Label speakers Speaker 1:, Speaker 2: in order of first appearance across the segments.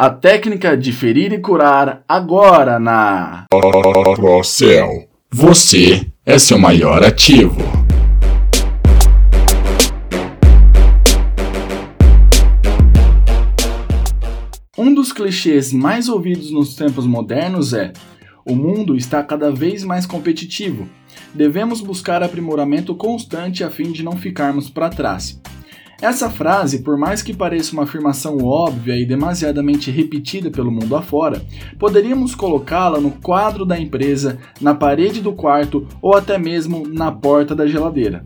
Speaker 1: A técnica de ferir e curar agora na
Speaker 2: Procel. Você é seu maior ativo.
Speaker 1: Um dos clichês mais ouvidos nos tempos modernos é: o mundo está cada vez mais competitivo. Devemos buscar aprimoramento constante a fim de não ficarmos para trás. Essa frase, por mais que pareça uma afirmação óbvia e demasiadamente repetida pelo mundo afora, poderíamos colocá-la no quadro da empresa, na parede do quarto ou até mesmo na porta da geladeira.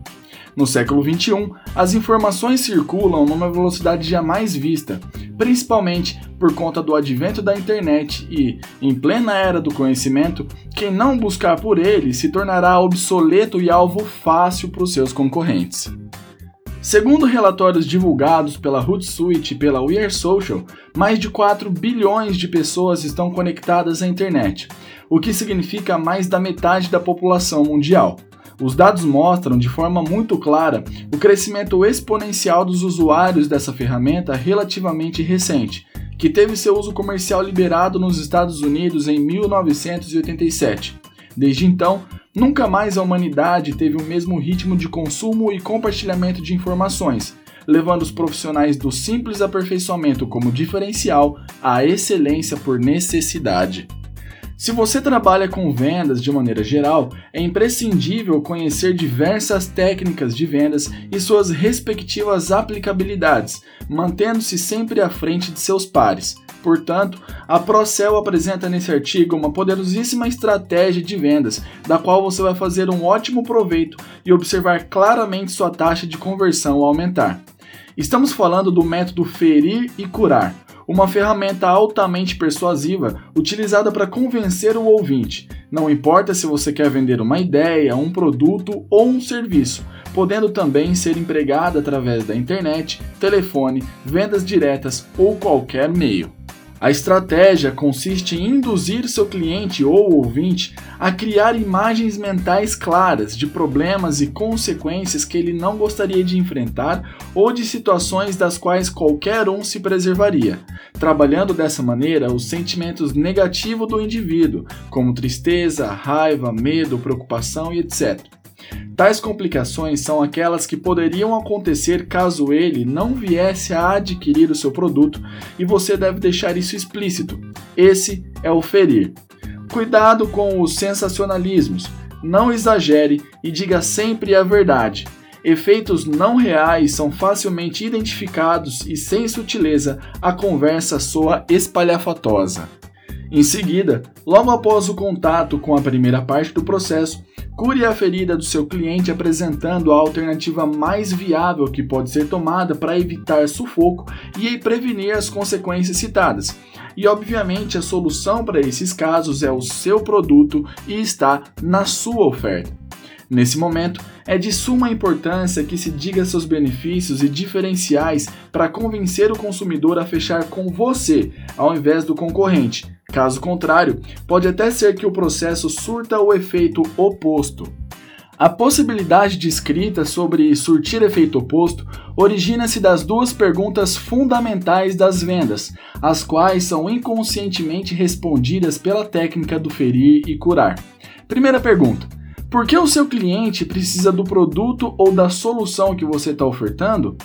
Speaker 1: No século XXI, as informações circulam numa velocidade jamais vista, principalmente por conta do advento da internet e, em plena era do conhecimento, quem não buscar por ele se tornará obsoleto e alvo fácil para os seus concorrentes. Segundo relatórios divulgados pela Hootsuite e pela We Are Social, mais de 4 bilhões de pessoas estão conectadas à internet, o que significa mais da metade da população mundial. Os dados mostram de forma muito clara o crescimento exponencial dos usuários dessa ferramenta relativamente recente, que teve seu uso comercial liberado nos Estados Unidos em 1987. Desde então, nunca mais a humanidade teve o mesmo ritmo de consumo e compartilhamento de informações, levando os profissionais do simples aperfeiçoamento como diferencial à excelência por necessidade. Se você trabalha com vendas de maneira geral, é imprescindível conhecer diversas técnicas de vendas e suas respectivas aplicabilidades, mantendo-se sempre à frente de seus pares. Portanto, a Procel apresenta nesse artigo uma poderosíssima estratégia de vendas, da qual você vai fazer um ótimo proveito e observar claramente sua taxa de conversão aumentar. Estamos falando do método ferir e curar, uma ferramenta altamente persuasiva utilizada para convencer o ouvinte. Não importa se você quer vender uma ideia, um produto ou um serviço, podendo também ser empregada através da internet, telefone, vendas diretas ou qualquer meio. A estratégia consiste em induzir seu cliente ou ouvinte a criar imagens mentais claras de problemas e consequências que ele não gostaria de enfrentar ou de situações das quais qualquer um se preservaria, trabalhando dessa maneira os sentimentos negativos do indivíduo, como tristeza, raiva, medo, preocupação e etc. Tais complicações são aquelas que poderiam acontecer caso ele não viesse a adquirir o seu produto e você deve deixar isso explícito. Esse é o ferir. Cuidado com os sensacionalismos. Não exagere e diga sempre a verdade. Efeitos não reais são facilmente identificados e, sem sutileza, a conversa soa espalhafatosa. Em seguida, logo após o contato com a primeira parte do processo, cure a ferida do seu cliente apresentando a alternativa mais viável que pode ser tomada para evitar sufoco e prevenir as consequências citadas. E obviamente a solução para esses casos é o seu produto e está na sua oferta. Nesse momento, é de suma importância que se diga seus benefícios e diferenciais para convencer o consumidor a fechar com você, ao invés do concorrente, Caso contrário, pode até ser que o processo surta o efeito oposto. A possibilidade de escrita sobre surtir efeito oposto origina-se das duas perguntas fundamentais das vendas, as quais são inconscientemente respondidas pela técnica do ferir e curar. Primeira pergunta: por que o seu cliente precisa do produto ou da solução que você está ofertando?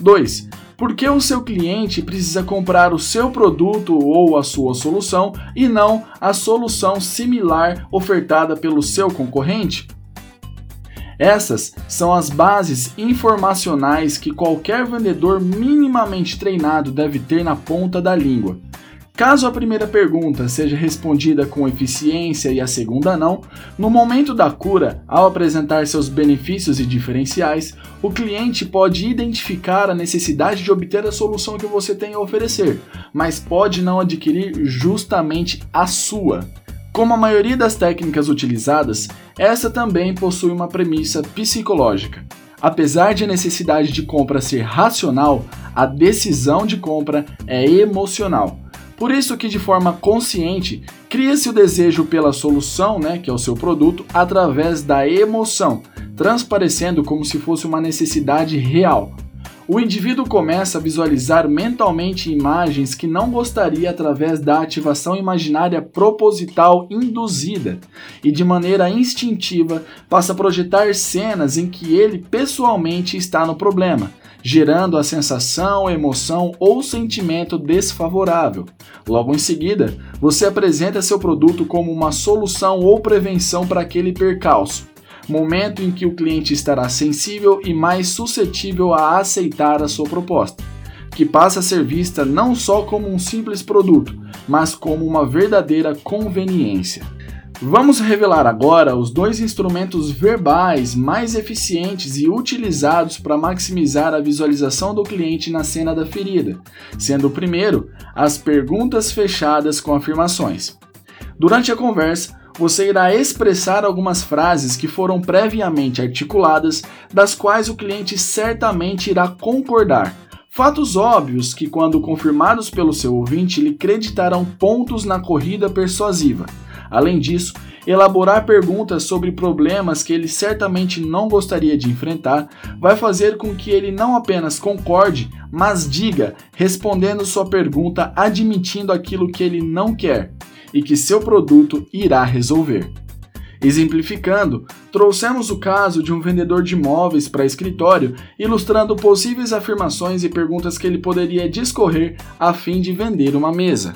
Speaker 1: 2. Por que o seu cliente precisa comprar o seu produto ou a sua solução e não a solução similar ofertada pelo seu concorrente? Essas são as bases informacionais que qualquer vendedor minimamente treinado deve ter na ponta da língua. Caso a primeira pergunta seja respondida com eficiência e a segunda não, no momento da cura, ao apresentar seus benefícios e diferenciais, o cliente pode identificar a necessidade de obter a solução que você tem a oferecer, mas pode não adquirir justamente a sua. Como a maioria das técnicas utilizadas, essa também possui uma premissa psicológica. Apesar de a necessidade de compra ser racional, a decisão de compra é emocional. Por isso que de forma consciente cria-se o desejo pela solução, né, que é o seu produto, através da emoção, transparecendo como se fosse uma necessidade real. o indivíduo começa a visualizar mentalmente imagens que não gostaria através da ativação imaginária proposital induzida e, de maneira instintiva, passa a projetar cenas em que ele pessoalmente está no problema, gerando a sensação, emoção ou sentimento desfavorável. Logo em seguida, você apresenta seu produto como uma solução ou prevenção para aquele percalço momento em que o cliente estará sensível e mais suscetível a aceitar a sua proposta, que passa a ser vista não só como um simples produto, mas como uma verdadeira conveniência. Vamos revelar agora os dois instrumentos verbais mais eficientes e utilizados para maximizar a visualização do cliente na cena da ferida, sendo o primeiro as perguntas fechadas com afirmações. Durante a conversa, você irá expressar algumas frases que foram previamente articuladas, das quais o cliente certamente irá concordar. Fatos óbvios que, quando confirmados pelo seu ouvinte, lhe creditarão pontos na corrida persuasiva. Além disso, elaborar perguntas sobre problemas que ele certamente não gostaria de enfrentar vai fazer com que ele não apenas concorde, mas diga, respondendo sua pergunta admitindo aquilo que ele não quer e que seu produto irá resolver. Exemplificando, trouxemos o caso de um vendedor de móveis para escritório, ilustrando possíveis afirmações e perguntas que ele poderia discorrer a fim de vender uma mesa.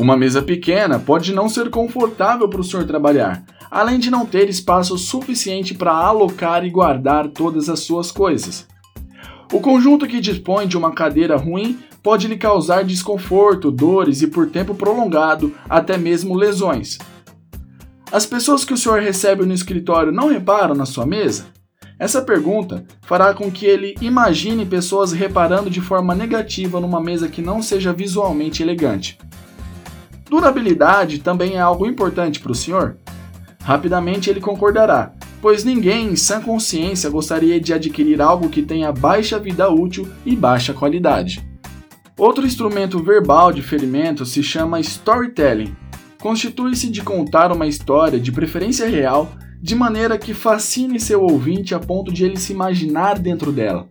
Speaker 1: Uma mesa pequena pode não ser confortável para o senhor trabalhar, além de não ter espaço suficiente para alocar e guardar todas as suas coisas. O conjunto que dispõe de uma cadeira ruim pode lhe causar desconforto, dores e, por tempo prolongado, até mesmo lesões. As pessoas que o senhor recebe no escritório não reparam na sua mesa? Essa pergunta fará com que ele imagine pessoas reparando de forma negativa numa mesa que não seja visualmente elegante. Durabilidade também é algo importante para o senhor? Rapidamente ele concordará, pois ninguém em sã consciência gostaria de adquirir algo que tenha baixa vida útil e baixa qualidade. Outro instrumento verbal de ferimento se chama storytelling. Constitui-se de contar uma história, de preferência real, de maneira que fascine seu ouvinte a ponto de ele se imaginar dentro dela.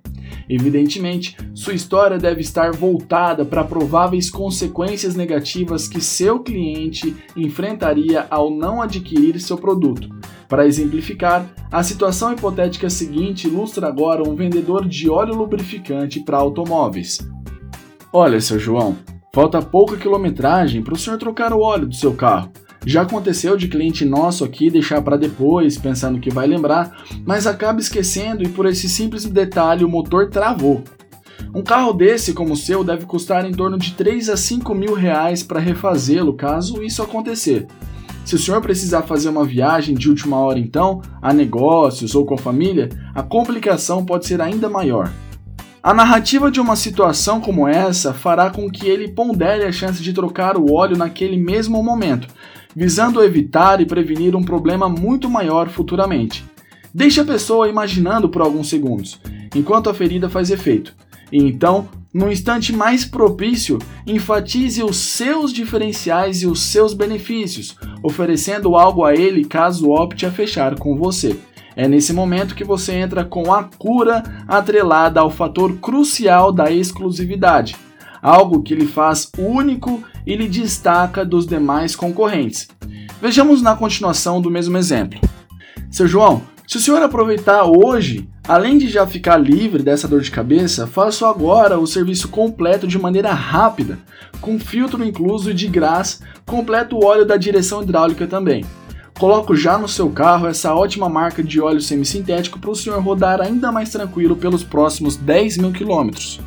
Speaker 1: Evidentemente, sua história deve estar voltada para prováveis consequências negativas que seu cliente enfrentaria ao não adquirir seu produto. Para exemplificar, a situação hipotética seguinte ilustra agora um vendedor de óleo lubrificante para automóveis. Olha, seu João, falta pouca quilometragem para o senhor trocar o óleo do seu carro. Já aconteceu de cliente nosso aqui deixar para depois, pensando que vai lembrar, mas acaba esquecendo e por esse simples detalhe o motor travou. Um carro desse como o seu deve custar em torno de 3 a 5 mil reais para refazê-lo, caso isso acontecer. Se o senhor precisar fazer uma viagem de última hora então, a negócios ou com a família, a complicação pode ser ainda maior. A narrativa de uma situação como essa fará com que ele pondere a chance de trocar o óleo naquele mesmo momento, visando evitar e prevenir um problema muito maior futuramente. Deixe a pessoa imaginando por alguns segundos, enquanto a ferida faz efeito, e então, no instante mais propício, enfatize os seus diferenciais e os seus benefícios, oferecendo algo a ele caso opte a fechar com você. É nesse momento que você entra com a cura atrelada ao fator crucial da exclusividade, algo que lhe faz único e lhe destaca dos demais concorrentes. Vejamos na continuação do mesmo exemplo. Seu João, se o senhor aproveitar hoje, além de já ficar livre dessa dor de cabeça, faço agora o serviço completo de maneira rápida, com filtro incluso e de graça, completo o óleo da direção hidráulica também. Coloco já no seu carro essa ótima marca de óleo semissintético para o senhor rodar ainda mais tranquilo pelos próximos 10 mil quilômetros.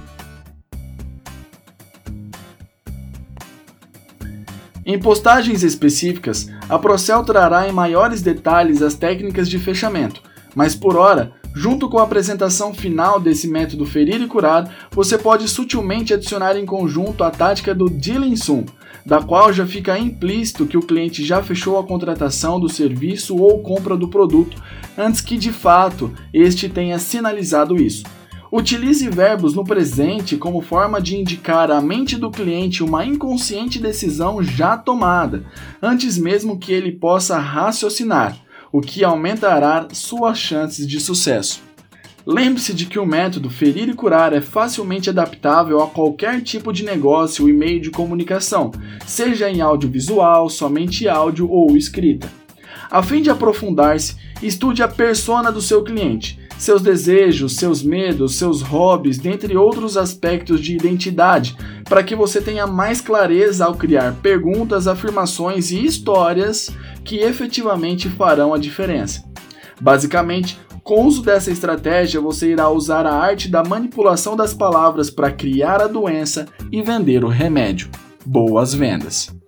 Speaker 1: Em postagens específicas, a Procel trará em maiores detalhes as técnicas de fechamento, mas por hora, junto com a apresentação final desse método ferir e curar, você pode sutilmente adicionar em conjunto a tática do Dealing Soon, da qual já fica implícito que o cliente já fechou a contratação do serviço ou compra do produto antes que de fato este tenha sinalizado isso. Utilize verbos no presente como forma de indicar à mente do cliente uma inconsciente decisão já tomada, antes mesmo que ele possa raciocinar, o que aumentará suas chances de sucesso. Lembre-se de que o método ferir e curar é facilmente adaptável a qualquer tipo de negócio e meio de comunicação, seja em audiovisual, somente áudio ou escrita. A fim de aprofundar-se, estude a persona do seu cliente, seus desejos, seus medos, seus hobbies, dentre outros aspectos de identidade, para que você tenha mais clareza ao criar perguntas, afirmações e histórias que efetivamente farão a diferença. Basicamente, com o uso dessa estratégia, você irá usar a arte da manipulação das palavras para criar a doença e vender o remédio. Boas vendas!